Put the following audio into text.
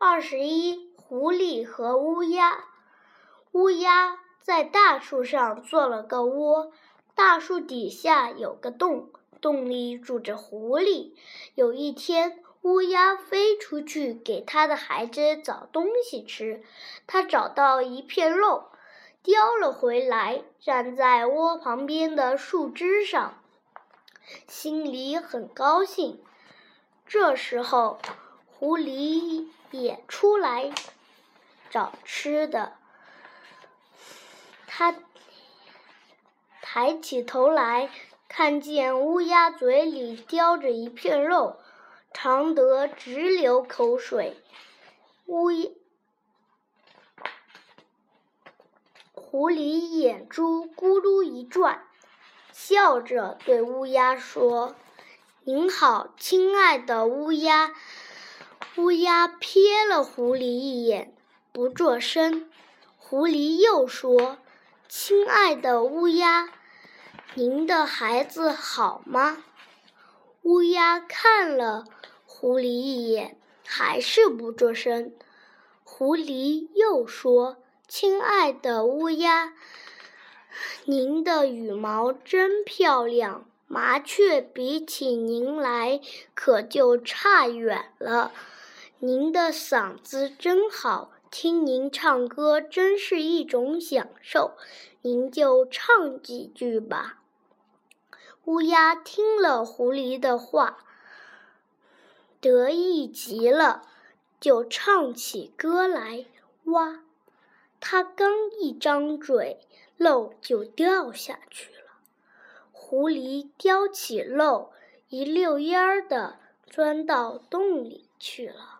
二十一，狐狸和乌鸦。乌鸦在大树上做了个窝，大树底下有个洞，洞里住着狐狸。有一天，乌鸦飞出去给它的孩子找东西吃，它找到一片肉，叼了回来，站在窝旁边的树枝上，心里很高兴。这时候，狐狸。也出来找吃的。他抬起头来，看见乌鸦嘴里叼着一片肉，馋得直流口水。乌狐狸眼珠咕噜一转，笑着对乌鸦说：“您好，亲爱的乌鸦。”乌鸦瞥了狐狸一眼，不作声。狐狸又说：“亲爱的乌鸦，您的孩子好吗？”乌鸦看了狐狸一眼，还是不作声。狐狸又说：“亲爱的乌鸦，您的羽毛真漂亮，麻雀比起您来可就差远了。”您的嗓子真好，听您唱歌真是一种享受。您就唱几句吧。乌鸦听了狐狸的话，得意极了，就唱起歌来。哇！它刚一张嘴，肉就掉下去了。狐狸叼起肉，一溜烟儿的钻到洞里去了。